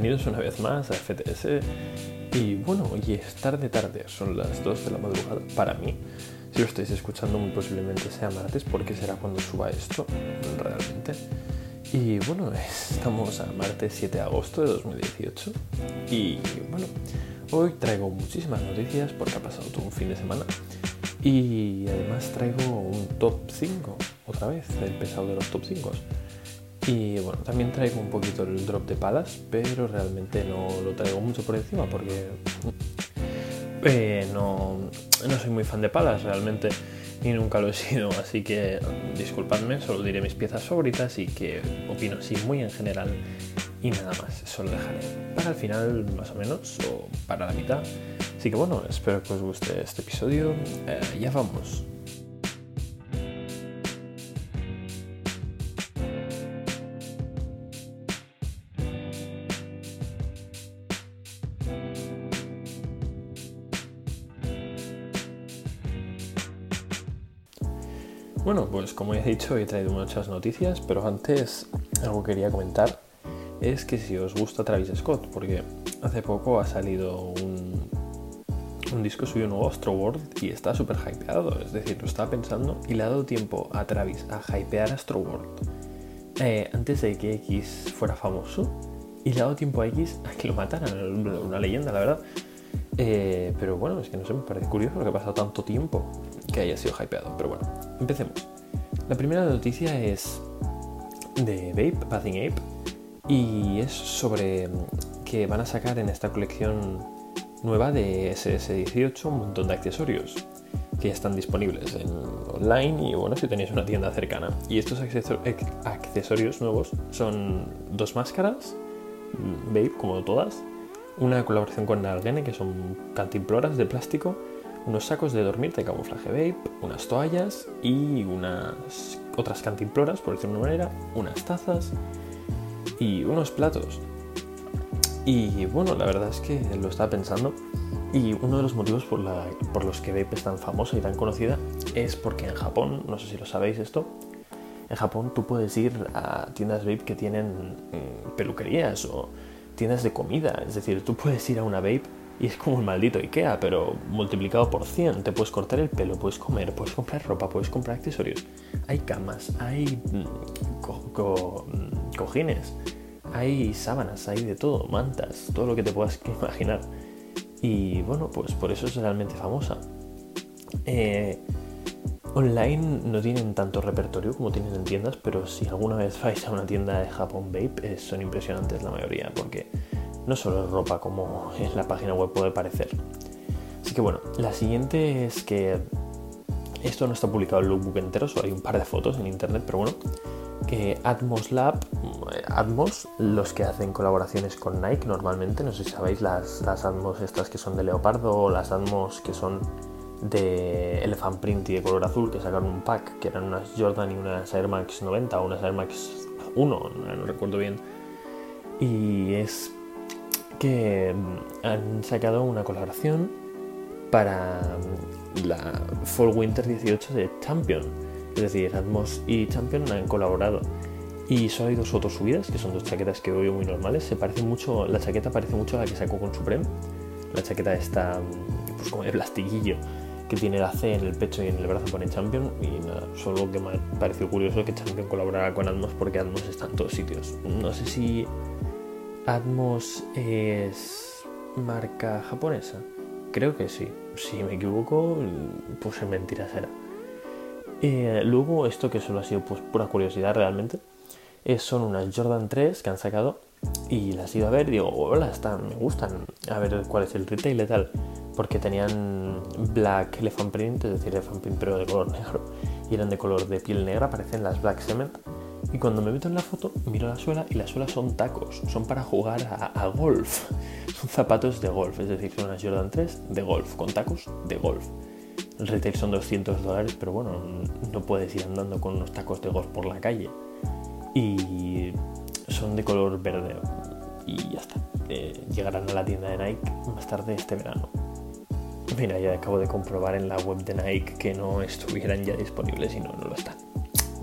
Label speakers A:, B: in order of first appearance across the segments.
A: bienvenidos una vez más a FTS. Y bueno, hoy es tarde tarde, son las 2 de la madrugada para mí. Si lo estáis escuchando muy posiblemente sea martes porque será cuando suba esto realmente. Y bueno, estamos a martes 7 de agosto de 2018. Y bueno, hoy traigo muchísimas noticias porque ha pasado todo un fin de semana. Y además traigo un top 5, otra vez, el pesado de los top 5. Y bueno, también traigo un poquito el drop de palas, pero realmente no lo traigo mucho por encima porque eh, no, no soy muy fan de palas realmente y nunca lo he sido, así que disculpadme, solo diré mis piezas favoritas y que opino así muy en general y nada más, eso lo dejaré para el final más o menos o para la mitad. Así que bueno, espero que os guste este episodio, eh, ya vamos. Dicho, he traído muchas noticias, pero antes algo que quería comentar es que si os gusta Travis Scott, porque hace poco ha salido un, disco suyo nuevo, Astro World, y está súper hypeado, es decir, lo estaba pensando y le ha dado tiempo a Travis a hypear Astro World eh, antes de que X fuera famoso, y le ha dado tiempo a X a que lo mataran, una leyenda, la verdad. Eh, pero bueno, es que no sé, me parece curioso porque ha pasado tanto tiempo que haya sido hypeado. Pero bueno, empecemos. La primera noticia es de Vape, Bathing Ape, y es sobre que van a sacar en esta colección nueva de SS18 un montón de accesorios que ya están disponibles en online y bueno, si tenéis una tienda cercana. Y estos accesorios nuevos son dos máscaras, Vape como todas, una colaboración con Nalgene que son cantimploras de plástico, unos sacos de dormir de camuflaje vape, unas toallas y unas otras cantimploras, por decirlo de una manera, unas tazas y unos platos. Y bueno, la verdad es que lo estaba pensando y uno de los motivos por, por los que Vape es tan famosa y tan conocida es porque en Japón, no sé si lo sabéis esto, en Japón tú puedes ir a tiendas Vape que tienen mm, peluquerías o tiendas de comida. Es decir, tú puedes ir a una vape y es como un maldito Ikea, pero multiplicado por 100. Te puedes cortar el pelo, puedes comer, puedes comprar ropa, puedes comprar accesorios. Hay camas, hay mm, mm, cojines, hay sábanas, hay de todo, mantas, todo lo que te puedas imaginar. Y bueno, pues por eso es realmente famosa. Eh, Online no tienen tanto repertorio como tienen en tiendas, pero si alguna vez vais a una tienda de Japón Vape, eh, son impresionantes la mayoría, porque no solo es ropa como en la página web puede parecer. Así que bueno, la siguiente es que esto no está publicado en el lookbook entero, solo hay un par de fotos en internet, pero bueno, que Atmos Lab, eh, Atmos, los que hacen colaboraciones con Nike normalmente, no sé si sabéis las, las Atmos estas que son de leopardo o las Atmos que son de Elephant Print y de color azul que sacaron un pack que eran unas Jordan y unas Air Max 90 o unas Air Max 1, no, recuerdo bien. Y es que mm, han sacado una colaboración para mm, la Fall Winter 18 de Champion. Es decir, Atmos y Champion han colaborado. Y solo hay dos fotos subidas, que son dos chaquetas que veo muy normales. Se parece mucho, la chaqueta parece mucho a la que sacó con Supreme. La chaqueta está mm, pues como de plastiquillo que tiene la C en el pecho y en el brazo pone Champion y nada, solo que me ha parecido curioso que Champion colaborara con Atmos porque Atmos está en todos sitios. No sé si Atmos es marca japonesa. Creo que sí. Si me equivoco, pues en mentira será. Eh, luego, esto que solo ha sido pues, pura curiosidad realmente, son unas Jordan 3 que han sacado y las he ido a ver y digo, hola, están, me gustan. A ver cuál es el retail y tal porque tenían black elephant print, es decir, elephant print pero de color negro, y eran de color de piel negra, parecen las black cement. Y cuando me meto en la foto, miro la suela y la suela son tacos, son para jugar a, golf, son zapatos de golf, es decir, son unas Jordan 3 de golf, con tacos de golf. El retail son 200 dólares, pero bueno, no puedes ir andando con unos tacos de golf por la calle. Y son de color verde. Y ya está. Eh, llegarán a la tienda de Nike más tarde este verano. Mira, ya acabo de comprobar en la web de Nike que no estuvieran ya disponibles y no, no lo están.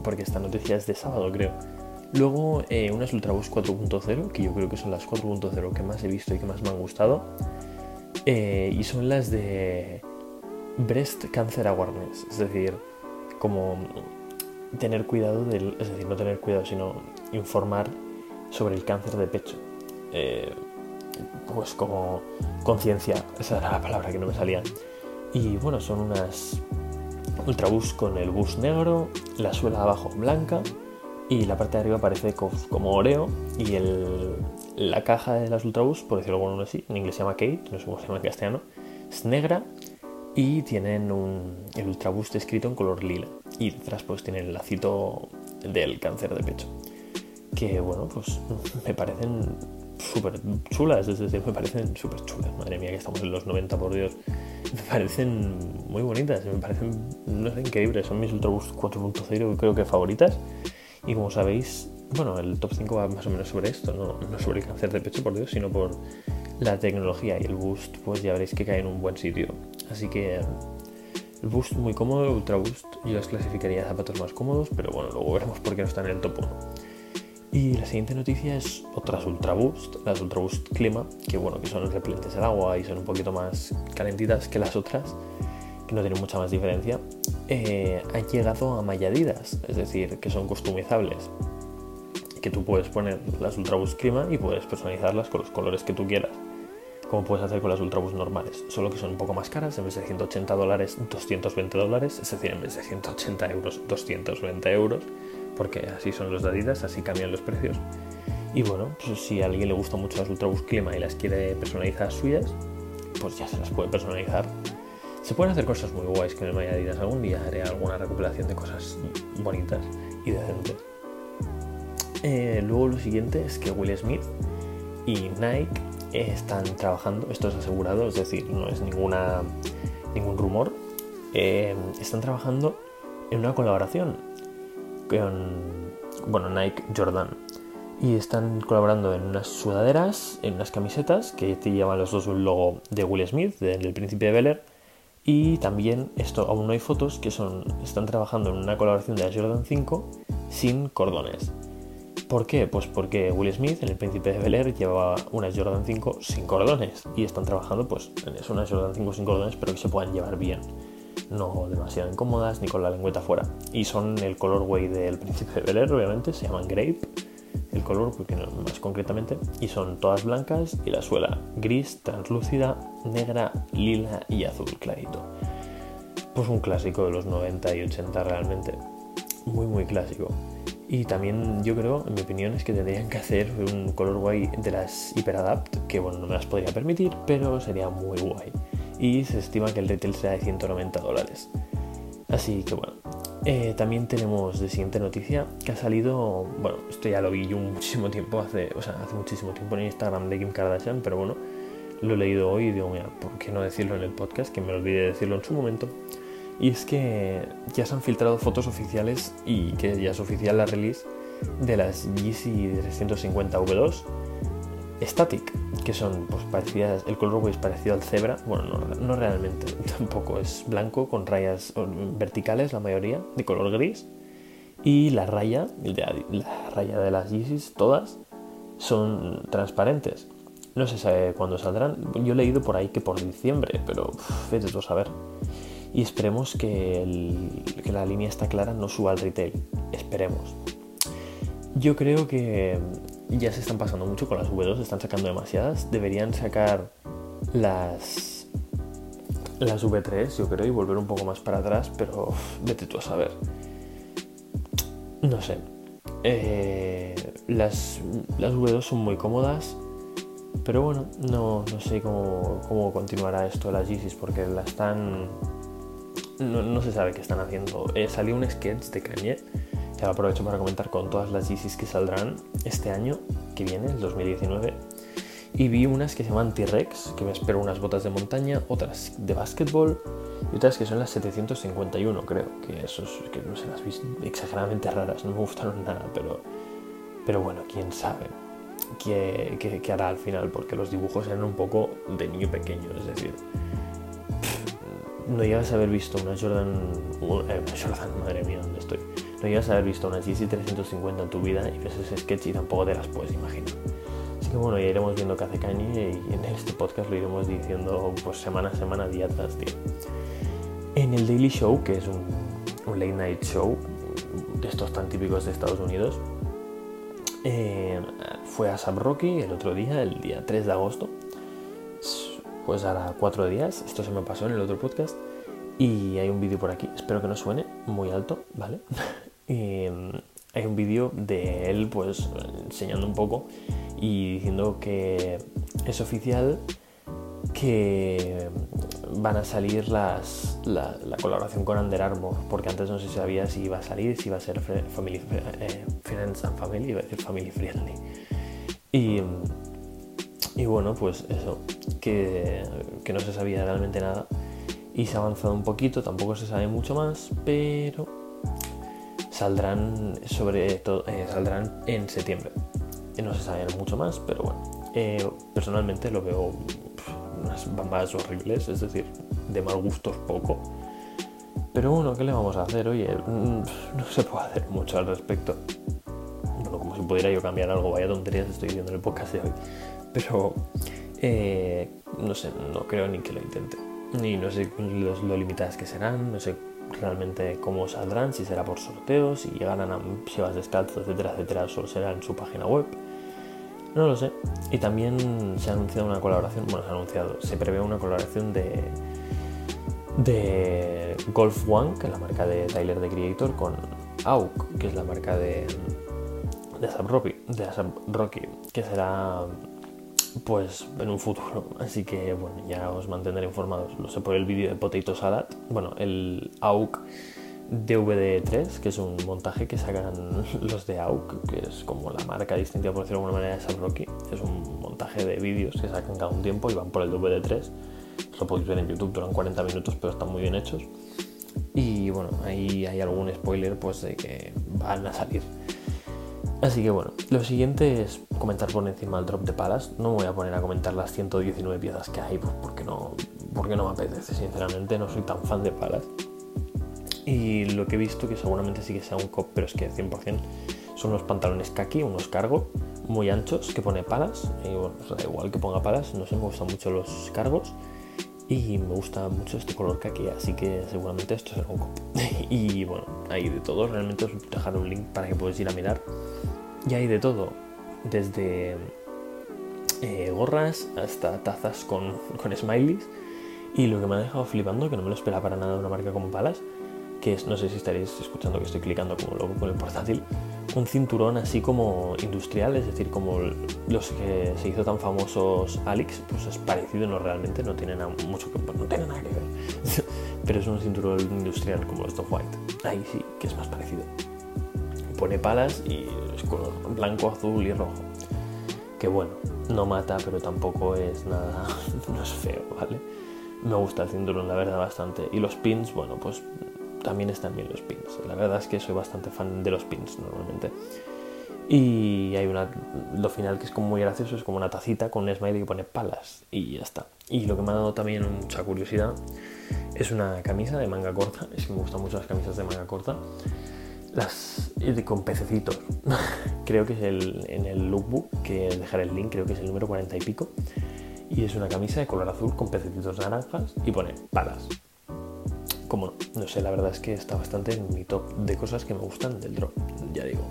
A: Porque esta noticia es de sábado, creo. Luego eh, unas Ultraboost 4.0, que yo creo que son las 4.0 que más he visto y que más me han gustado. Eh, y son las de Breast Cancer Awareness, es decir, como tener cuidado del, es decir, no tener cuidado, sino informar sobre el cáncer de pecho. Eh, pues como conciencia, esa era la palabra que no me salía. Y bueno, son unas Ultraboost con el bus negro, la suela abajo blanca y la parte de arriba parece como Oreo y el, la caja de las Ultraboost, por decirlo algo así, en inglés se llama Kate, no sé cómo se llama en castellano, es negra y tienen un, el Ultraboost escrito en color lila y detrás pues tienen el lacito del cáncer de pecho que bueno pues me parecen súper chulas, es decir, me parecen súper chulas, madre mía que estamos en los 90 por Dios, me parecen muy bonitas, me parecen, no sé, increíbles, son mis Ultraboost 4.0 creo que favoritas y como sabéis, bueno, el top 5 va más o menos sobre esto, no, sobre el cáncer de pecho por Dios, sino por la tecnología y el boost, pues ya veréis que cae en un buen sitio. Así que el boost muy cómodo, el ultra boost, yo las clasificaría zapatos más cómodos, pero bueno, luego veremos por qué no están en el top 1. Y la siguiente noticia es otras Ultra Boost, las Ultra Boost Clima, que bueno, que son repelentes al agua y son un poquito más calentitas que las otras, que no tienen mucha más diferencia. Eh, han llegado a malladidas, es decir, que son customizables que tú puedes poner las Ultraboost Clima y puedes personalizarlas con los colores que tú quieras, como puedes hacer con las Ultraboost normales, solo que son un poco más caras, en vez de 180 dólares, 220 dólares, es decir, en vez de 180 euros, 220 euros, porque así son los de así cambian los precios. Y bueno, pues si a alguien le gusta mucho las Ultraboost Clima y las quiere personalizar suyas, pues ya se las puede personalizar. Se pueden hacer cosas muy guays con el Maya Adidas. Algún día haré alguna recopilación de cosas bonitas y decentes. Eh, luego lo siguiente es que Will Smith y Nike están trabajando, esto es asegurado, es decir, no es ninguna, ningún rumor, eh, están trabajando en una colaboración con, bueno, Nike Jordan. Y están colaborando en unas sudaderas, en unas camisetas que te llevan los dos un logo de Will Smith, del Príncipe de Bel Air. Y también, esto aún no hay fotos, que son, están trabajando en una colaboración de la Jordan 5 sin cordones. ¿Por qué? Pues porque Will Smith en El Príncipe de Bel Air llevaba unas Jordan 5 sin cordones y están trabajando pues en eso, unas Jordan 5 sin cordones pero que se puedan llevar bien, no demasiado incómodas ni con la lengüeta fuera. Y son el colorway del Príncipe de Bel Air, obviamente, se llaman Grape, el color, porque más concretamente, y son todas blancas y la suela gris, translúcida, negra, lila y azul clarito. Pues un clásico de los 90 y 80 realmente, muy muy clásico. Y también yo creo, en mi opinión, es que tendrían que hacer un color guay de las Hyperadapt, que bueno, no me las podría permitir, pero sería muy guay. Y se estima que el retail sea de 190 dólares. Así que bueno. Eh, también tenemos de siguiente noticia que ha salido, bueno, esto ya lo vi yo muchísimo tiempo, hace, o sea, hace muchísimo tiempo en Instagram de Kim Kardashian, pero bueno, lo he leído hoy y digo, mira, ¿por qué no decirlo en el podcast? Que me olvidé de decirlo en su momento. Y es que ya se han filtrado fotos oficiales y que ya es oficial la release de las Yeezy 350 V2 Static, que son pues, parecidas, el color es parecido al cebra, bueno, no, realmente, tampoco es blanco con rayas verticales, la mayoría, de color gris, y la raya, la raya de las Yeezys, todas, son transparentes. No se sabe cuándo saldrán, yo he leído por ahí que por diciembre, pero vete tú a saber y esperemos que, la línea está clara no suba al retail. Esperemos. Yo creo que ya se están pasando mucho con las V2, están sacando demasiadas. Deberían sacar las las V3, yo creo, y volver un poco más para atrás, pero vete tú a saber. No sé. Eh, las, las V2 son muy cómodas, pero bueno, no, no sé cómo, cómo continuará esto las Yeezys, porque la están no, se sabe qué están haciendo. Eh, salió un sketch de Kanye, que ahora aprovecho para comentar con todas las Yeezys que saldrán este año, que viene, el 2019. Y vi unas que se llaman T-Rex, que me espero unas botas de montaña, otras de básquetbol y otras que son las 751, creo. Que esos, que no sé, las vi exageradamente raras, no me gustaron nada, pero, pero bueno, quién sabe qué, qué hará al final, porque los dibujos eran un poco de niño pequeño, es decir, no llegas a haber visto una Jordan, eh, Jordan, madre mía, ¿dónde estoy? No llegas a haber visto una GC 350 en tu vida y ves ese sketch y tampoco te las puedes imaginar. Así que bueno, ya iremos viendo qué hace Kanye y en este podcast lo iremos diciendo pues semana a semana, día tras día. En el Daily Show, que es un, late night show de estos tan típicos de Estados Unidos, eh, fue a Rocky el otro día, el día 3 de agosto. Pues ahora cuatro días, esto se me pasó en el otro podcast. Y hay un vídeo por aquí, espero que no suene muy alto, ¿vale? mm, hay un vídeo de él pues enseñando un poco y diciendo que es oficial que van a salir las, la, colaboración con Under Armour, porque antes no se sabía si iba a salir, si iba a ser family, eh, Friends and Family, iba a decir Family Friendly. Y, y bueno, pues eso, que, que, no se sabía realmente nada y se ha avanzado un poquito, tampoco se sabe mucho más, pero saldrán sobre todo, eh, saldrán en septiembre. No se sabe mucho más, pero bueno, eh, personalmente lo veo unas bambas horribles, es decir, de mal gusto poco. Pero bueno, ¿qué le vamos a hacer? Oye, mm, no se puede hacer mucho al respecto. Bueno, como si pudiera yo cambiar algo, vaya tonterías estoy diciendo en el podcast de hoy. Pero, eh, no sé, no creo ni que lo intente. Ni no sé los, lo limitadas que serán, no sé realmente cómo saldrán, si será por sorteos, si llegarán a si vas descalzo, etcétera, etcétera, solo será en su página web. No lo sé. Y también se ha anunciado una colaboración, bueno, se ha anunciado, se prevé una colaboración de, de Golf One, que es la marca de Tyler the Creator, con AUK, que es la marca de, de Asap Rocky, de Rocky, que será pues en un futuro. Así que bueno, ya os mantendré informados. Lo sé por el vídeo de Potato Salad. Bueno, el AUK DVD3, que es un montaje que sacan los de AUK, que es como la marca distintiva, por decirlo de alguna manera, de Sam Rocky. Es un montaje de vídeos que sacan cada un tiempo y van por el DVD3. Lo podéis ver en YouTube, duran 40 minutos, pero están muy bien hechos. Y bueno, ahí hay algún spoiler pues de que van a salir. Así que bueno, lo siguiente es comentar por encima el drop de palas. No me voy a poner a comentar las 119 piezas que hay, pues porque no, porque no me apetece, sinceramente, no soy tan fan de palas. Y lo que he visto, que seguramente sí que sea un cop, pero es que 100%, son unos pantalones kaki, unos cargo muy anchos que pone palas. Y bueno, da igual que ponga palas, no sé, me gustan mucho los cargos. Y me gusta mucho este color kaki, así que seguramente esto será un cop. y bueno, hay de todo, realmente os dejaré un link para que podáis ir a mirar. Y hay de todo, desde eh, gorras hasta tazas con, con smileys. Y lo que me ha dejado flipando, que no me lo esperaba para nada una marca como Palas, que es, no sé si estaréis escuchando que estoy clicando como loco con el portátil, un cinturón así como industrial, es decir, como los que se hizo tan famosos Alex, pues es parecido, no realmente, no tiene nada, mucho que, no tiene nada que ver, pero es un cinturón industrial como los Top White, ahí sí que es más parecido. Pone palas y es color blanco, azul y rojo. Que bueno, no mata, pero tampoco es nada, no es feo, ¿vale? Me gusta el cinturón, la verdad, bastante. Y los pins, bueno, pues también están bien los pins. La verdad es que soy bastante fan de los pins normalmente. Y hay una, lo final que es como muy gracioso, es como una tacita con un smiley que pone palas y ya está. Y lo que me ha dado también mucha curiosidad es una camisa de manga corta, es que me gustan mucho las camisas de manga corta, las con pececitos. creo que es en el lookbook, que dejaré el link, creo que es el número 40 y pico. Y es una camisa de color azul con pececitos naranjas y pone palas como no, sé, la verdad es que está bastante en mi top de cosas que me gustan del drop, ya digo,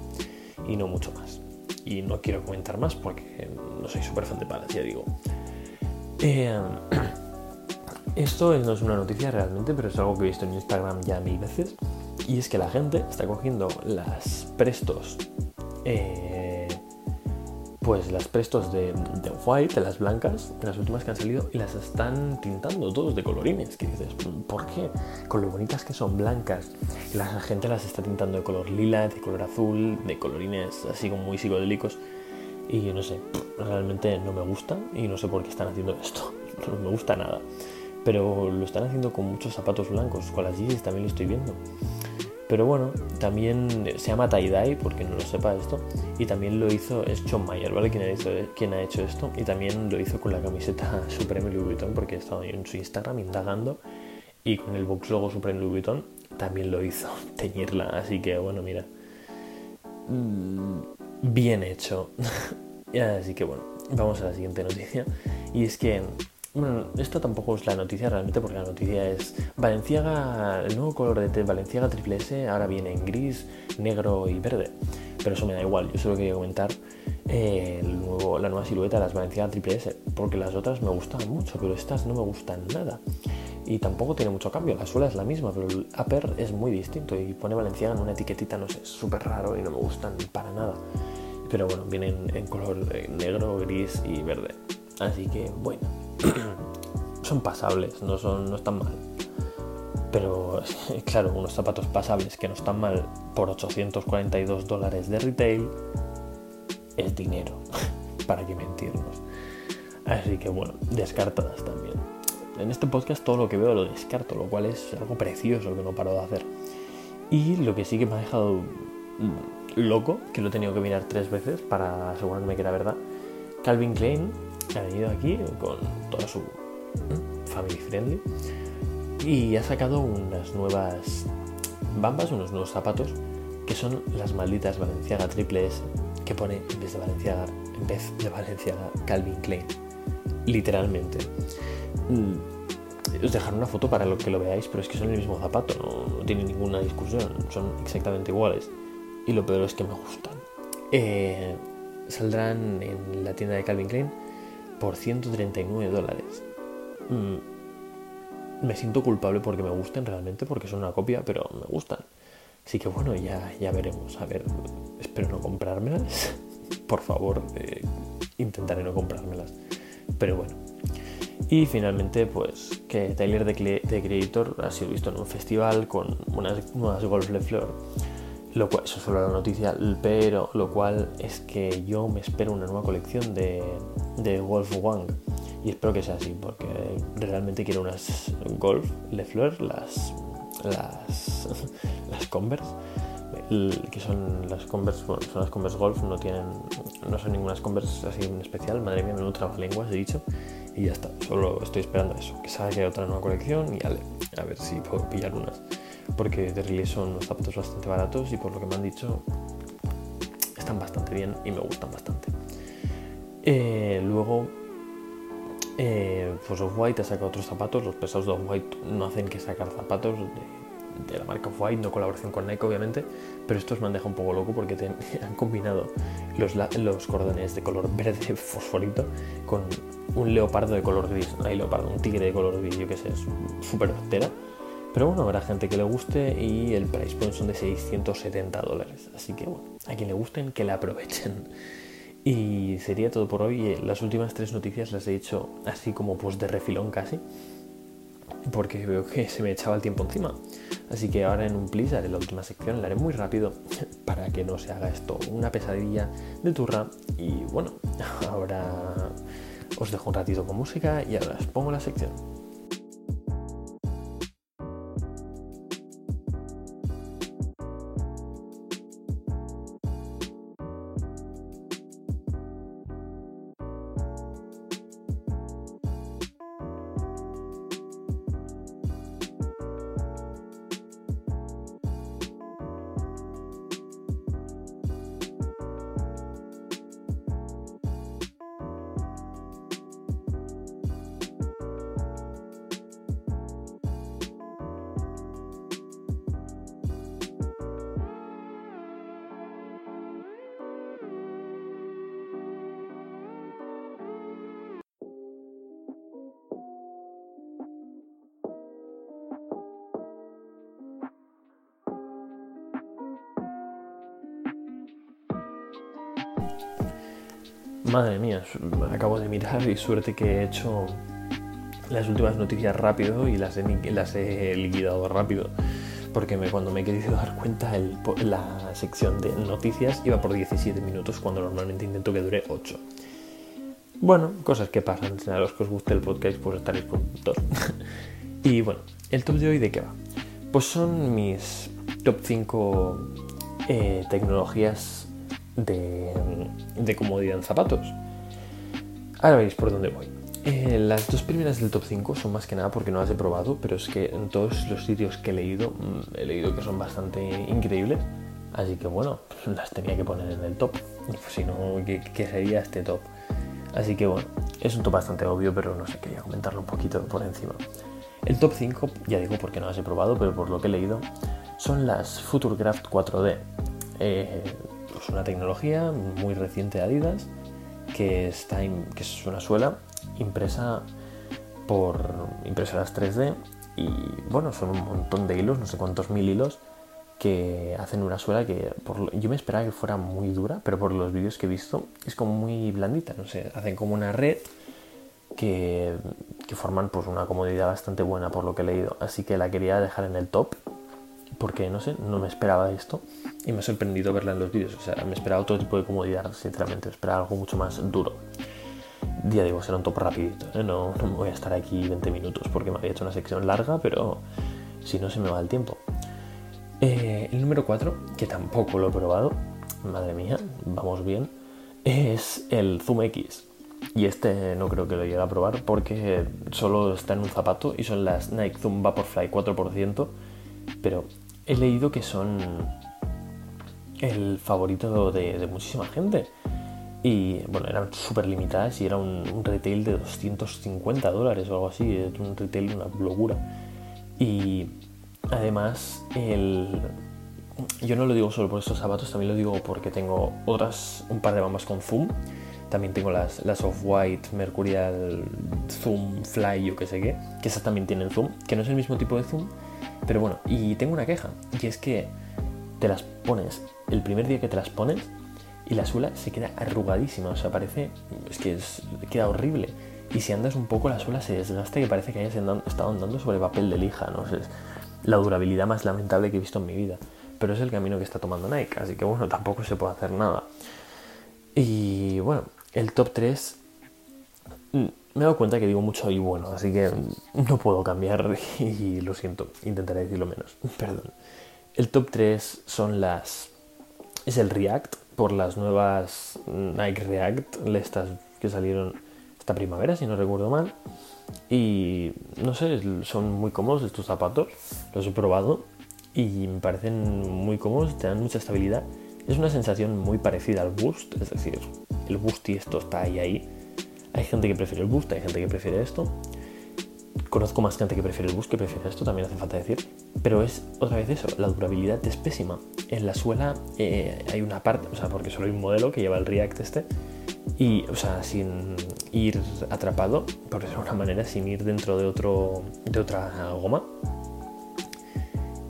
A: y no mucho más. Y no quiero comentar más porque no soy súper fan de palas, ya digo. Eh, esto no es una noticia realmente, pero es algo que he visto en Instagram ya mil veces. Y es que la gente está cogiendo las prestos eh, pues las prestos de, de white, de las blancas, las últimas que han salido, y las están tintando todos de colorines. Que dices, ¿por qué? Con lo bonitas que son blancas, la gente las está tintando de color lila, de color azul, de colorines así como muy psicodélicos. Y no sé, realmente no me gusta y no sé por qué están haciendo esto. No me gusta nada. Pero lo están haciendo con muchos zapatos blancos, con las Yeezys también lo estoy viendo. Pero bueno, también se llama tie-dye, porque no lo sepa esto, y también lo hizo, es John Mayer, ¿vale? Quien ha, hecho, quien ha hecho esto, y también lo hizo con la camiseta Supreme Louis Vuitton, porque he estado en su Instagram indagando, y con el box logo Supreme Louis Vuitton también lo hizo, teñirla. Así que bueno, mira, mm, bien hecho. así que bueno, vamos a la siguiente noticia. Y es que, bueno, esto tampoco es la noticia realmente porque la noticia es Valenciaga, el nuevo color de Valenciaga Triple S ahora viene en gris, negro y verde. Pero eso me da igual, yo solo quería comentar eh, el nuevo, la nueva silueta de las Valenciaga Triple S, porque las otras me gustan mucho, pero estas no me gustan nada y tampoco tiene mucho cambio. La suela es la misma, pero el upper es muy distinto y pone Valenciaga en una etiquetita, no sé, súper raro y no me gustan para nada. Pero bueno, vienen en color eh, negro, gris y verde. Así que bueno, son pasables, no, son, no están mal. Pero claro, unos zapatos pasables que no están mal por 842 dólares de retail es dinero, para que mentirnos. Así que bueno, descartadas también en este podcast todo lo que veo lo descarto, lo cual es algo precioso que no paro de hacer. Y lo que sí que me ha dejado mm, loco, que lo he tenido que mirar tres veces para asegurarme que era verdad, Calvin Klein ha venido aquí con toda su family friendly y ha sacado unas nuevas bambas, unos nuevos zapatos que son las malditas Valenciaga Triple S que pone en vez de Valenciaga, en vez de Valenciaga Calvin Klein. Literalmente. Mm, os dejaré una foto para que lo veáis, pero es que son el mismo zapato, no, tiene ninguna discusión, son exactamente iguales. Y lo peor es que me gustan. Eh, saldrán en la tienda de Calvin Klein por 139 dólares. Mm, me siento culpable porque me gusten realmente, porque son una copia, pero me gustan. Así que bueno, ya, ya veremos. A ver, espero no comprármelas. Por favor, eh, intentaré no comprármelas. Pero bueno, y finalmente, pues que Tyler de, Creator ha sido visto en un festival con unas nuevas Golf Le Fleur. Lo cual, eso es solo la noticia, pero lo cual es que yo me espero una nueva colección de, de Wolf Wang. Y espero que sea así, porque realmente quiero unas Golf Le Fleur, las, las, las Converse, que son las Converse, bueno, son las Converse Golf, no tienen, no son ninguna Converse así en especial, madre mía, me otra lenguas he dicho y ya está. Solo estoy esperando eso, que salga otra nueva colección y a ver si puedo pillar unas. Porque de release son unos zapatos bastante baratos y por lo que me han dicho están bastante bien y me gustan bastante. Eh, luego, eh, pues Off-White ha sacado otros zapatos. Los pesados de Off-White no hacen que sacar zapatos de, la marca Off-White, no colaboración con Nike obviamente, pero estos me han dejado un poco loco porque han combinado los, cordones de color verde fosforito con un leopardo de color gris. Hay leopardo, un tigre de color gris, yo que sé, es súper hortera. Pero bueno, habrá gente que le guste y el price point son de 670 dólares. Así que bueno, a quien le gusten, que la aprovechen. Y sería todo por hoy. Las últimas tres noticias las he hecho así como pues de refilón casi. Porque veo que se me echaba el tiempo encima. Así que ahora en un please haré la última sección, la haré muy rápido para que no se haga esto una pesadilla de turra. Y bueno, ahora os dejo un ratito con música y ahora os pongo la sección. Madre mía, acabo de mirar y suerte que he hecho las últimas noticias rápido y las he, liquidado rápido. Porque cuando me he querido dar cuenta, la sección de noticias iba por 17 minutos cuando normalmente intento que dure 8. Bueno, cosas que pasan. A los que os guste el podcast, pues estaréis puntos. y bueno, el top de hoy de qué va? Pues son mis top 5 eh, tecnologías de, comodidad en zapatos. Ahora veis por dónde voy. Eh, las dos primeras del top 5 son más que nada porque no las he probado, pero es que en todos los sitios que he leído, mm, he leído que son bastante increíbles. Así que bueno, las tenía que poner en el top. Si no, ¿qué, sería este top? Así que bueno, es un top bastante obvio, pero no sé, quería comentarlo un poquito por encima. El top 5, ya digo porque no las he probado, pero por lo que he leído, son las Futurecraft 4D. Eh, una tecnología muy reciente de Adidas que, está que es una suela impresa por impresoras 3D y bueno, son un montón de hilos, no sé cuántos mil hilos que hacen una suela que yo me esperaba que fuera muy dura, pero por los vídeos que he visto es como muy blandita, no sé, hacen como una red que, que forman pues una comodidad bastante buena por lo que he leído, así que la quería dejar en el top porque no sé, no me esperaba esto y me ha sorprendido verla en los vídeos. O sea, me esperaba otro tipo de comodidad, sinceramente, me esperaba algo mucho más duro. Ya digo, será un top rapidito, ¿eh? no, no, me voy a estar aquí 20 minutos porque me había hecho una sección larga, pero si no se me va el tiempo. Eh, el número 4, que tampoco lo he probado, madre mía, vamos bien, es el Zoom X. Y este no creo que lo llegue a probar porque solo está en un zapato y son las Nike Zoom Vaporfly 4%, pero he leído que son el favorito de, muchísima gente. Y bueno, eran súper limitadas y era un, retail de 250 dólares o algo así, un retail de una locura. Y además, el, yo no lo digo solo por estos zapatos, también lo digo porque tengo otras, un par de bambas con zoom. También tengo las, las Off-White Mercurial Zoom Fly, yo que sé qué, que esas también tienen zoom, que no es el mismo tipo de zoom, pero bueno, y tengo una queja, y es que te las pones el primer día que te las pones y la suela se queda arrugadísima, o sea, parece, es que queda horrible. Y si andas un poco la suela se desgasta y parece que hayas estado andando sobre papel de lija, ¿no? Es la durabilidad más lamentable que he visto en mi vida. Pero es el camino que está tomando Nike, así que bueno, tampoco se puede hacer nada. Y bueno, el top 3 mm, me he dado cuenta que digo mucho y bueno, así que no puedo cambiar y lo siento, intentaré decirlo menos, perdón. El top 3 son las. Es el React, por las nuevas Nike React, estas que salieron esta primavera, si no recuerdo mal. Y no sé, son muy cómodos estos zapatos, los he probado y me parecen muy cómodos, te dan mucha estabilidad. Es una sensación muy parecida al Boost, es decir, el Boost y esto está ahí ahí. Hay gente que prefiere el Boost, hay gente que prefiere esto. Conozco más gente que prefiere el bus que prefiere esto, también hace falta decir. Pero es otra vez eso, la durabilidad es pésima. En la suela eh, hay una parte, o sea, porque solo hay un modelo que lleva el React este. Y, o sea, sin ir atrapado, por decirlo de alguna manera, sin ir dentro de, otro, de otra goma.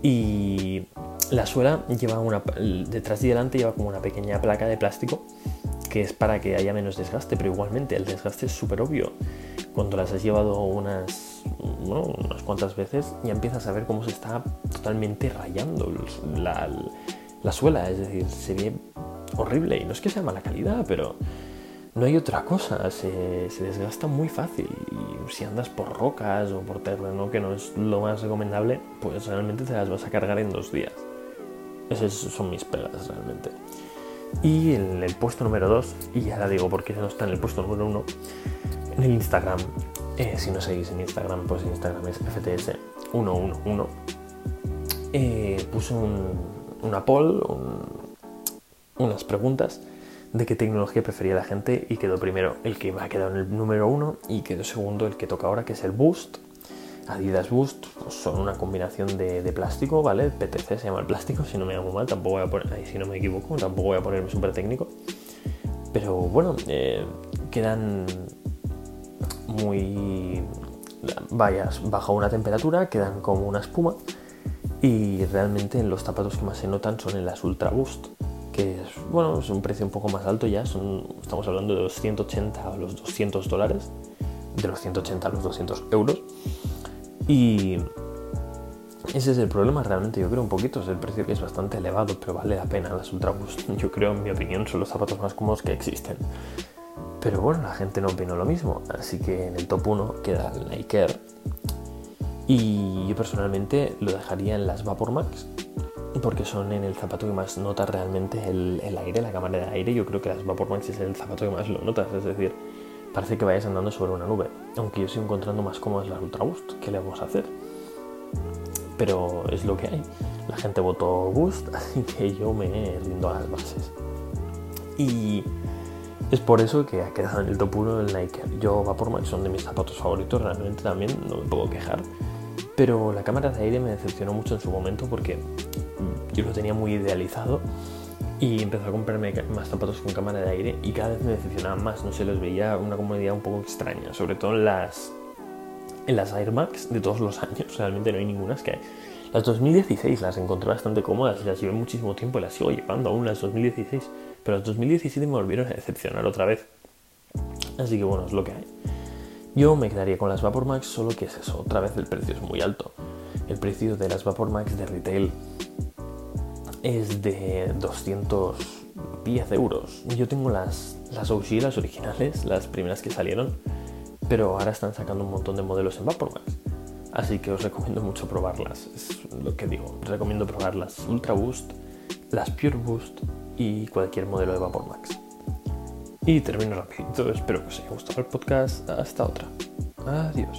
A: Y la suela lleva una. Detrás y delante lleva como una pequeña placa de plástico que es para que haya menos desgaste, pero igualmente el desgaste es súper obvio cuando las has llevado unas, unas cuantas veces, ya empiezas a ver cómo se está totalmente rayando la, la suela. Es decir, se ve horrible. Y no es que sea mala calidad, pero no hay otra cosa. Se, se, desgasta muy fácil. Y si andas por rocas o por terreno, que no es lo más recomendable, pues realmente te las vas a cargar en dos días. Esas son mis pegas realmente. Y en el puesto número 2, y ahora digo porque no está en el puesto número 1, en el Instagram. Eh, si no seguís en Instagram, pues Instagram es FTS111. Eh, puse un, una poll, unas preguntas de qué tecnología prefería la gente y quedó primero el que va a quedar en el número 1 y quedó segundo el que toca ahora, que es el Boost. Adidas Boost pues son una combinación de, plástico, ¿vale? PTC se llama el plástico, si no me hago mal, tampoco voy a poner, ahí si no me equivoco, tampoco voy a ponerme súper técnico. Pero bueno, eh, quedan muy vayas bajo una temperatura, quedan como una espuma y realmente los zapatos que más se notan son en las Ultra Boost, que es, bueno, es un precio un poco más alto ya, son, estamos hablando de los 180 a los 200 dólares, de los 180 a los 200 euros. Y ese es el problema realmente, yo creo un poquito, es el precio que es bastante elevado, pero vale la pena las Ultra Boost. Yo creo, en mi opinión, son los zapatos más cómodos que existen. Pero bueno, la gente no opinó lo mismo, así que en el top 1 queda el Nike Air. Y yo personalmente lo dejaría en las Vapor Max, porque son en el zapato que más nota realmente el, aire, la cámara de aire. Yo creo que las Vapor Max es el zapato que más lo notas, es decir, parece que vayas andando sobre una nube. Aunque yo estoy encontrando más cómodas las Ultra Boost. ¿Qué le vamos a hacer? Pero es lo que hay. La gente votó Boost, así que yo me rindo a las bases. Y es por eso que ha quedado en el top 1 el Nike. Yo Max son de mis zapatos favoritos, realmente también no me puedo quejar. Pero la cámara de aire me decepcionó mucho en su momento porque yo lo tenía muy idealizado y empecé a comprarme más zapatos con cámara de aire y cada vez me decepcionaban más, no sé, los veía una comodidad un poco extraña, sobre todo en las, en las Air Max de todos los años, realmente no hay ninguna, que las 2016 las encontré bastante cómodas, las llevé muchísimo tiempo y las sigo llevando aún las 2016, pero las 2017 me volvieron a decepcionar otra vez. Así que bueno, es lo que hay. Yo me quedaría con las Vapor Max, solo que es eso, otra vez el precio es muy alto. El precio de las Vapor Max de retail es de 210 euros. Yo tengo las, las OG, las originales, las primeras que salieron, pero ahora están sacando un montón de modelos en Vapormax. Así que os recomiendo mucho probarlas. Es lo que digo, recomiendo probar las Ultra Boost, las Pure Boost y cualquier modelo de Vapormax. Y termino rapidito, espero que os haya gustado el podcast. Hasta otra. Adiós.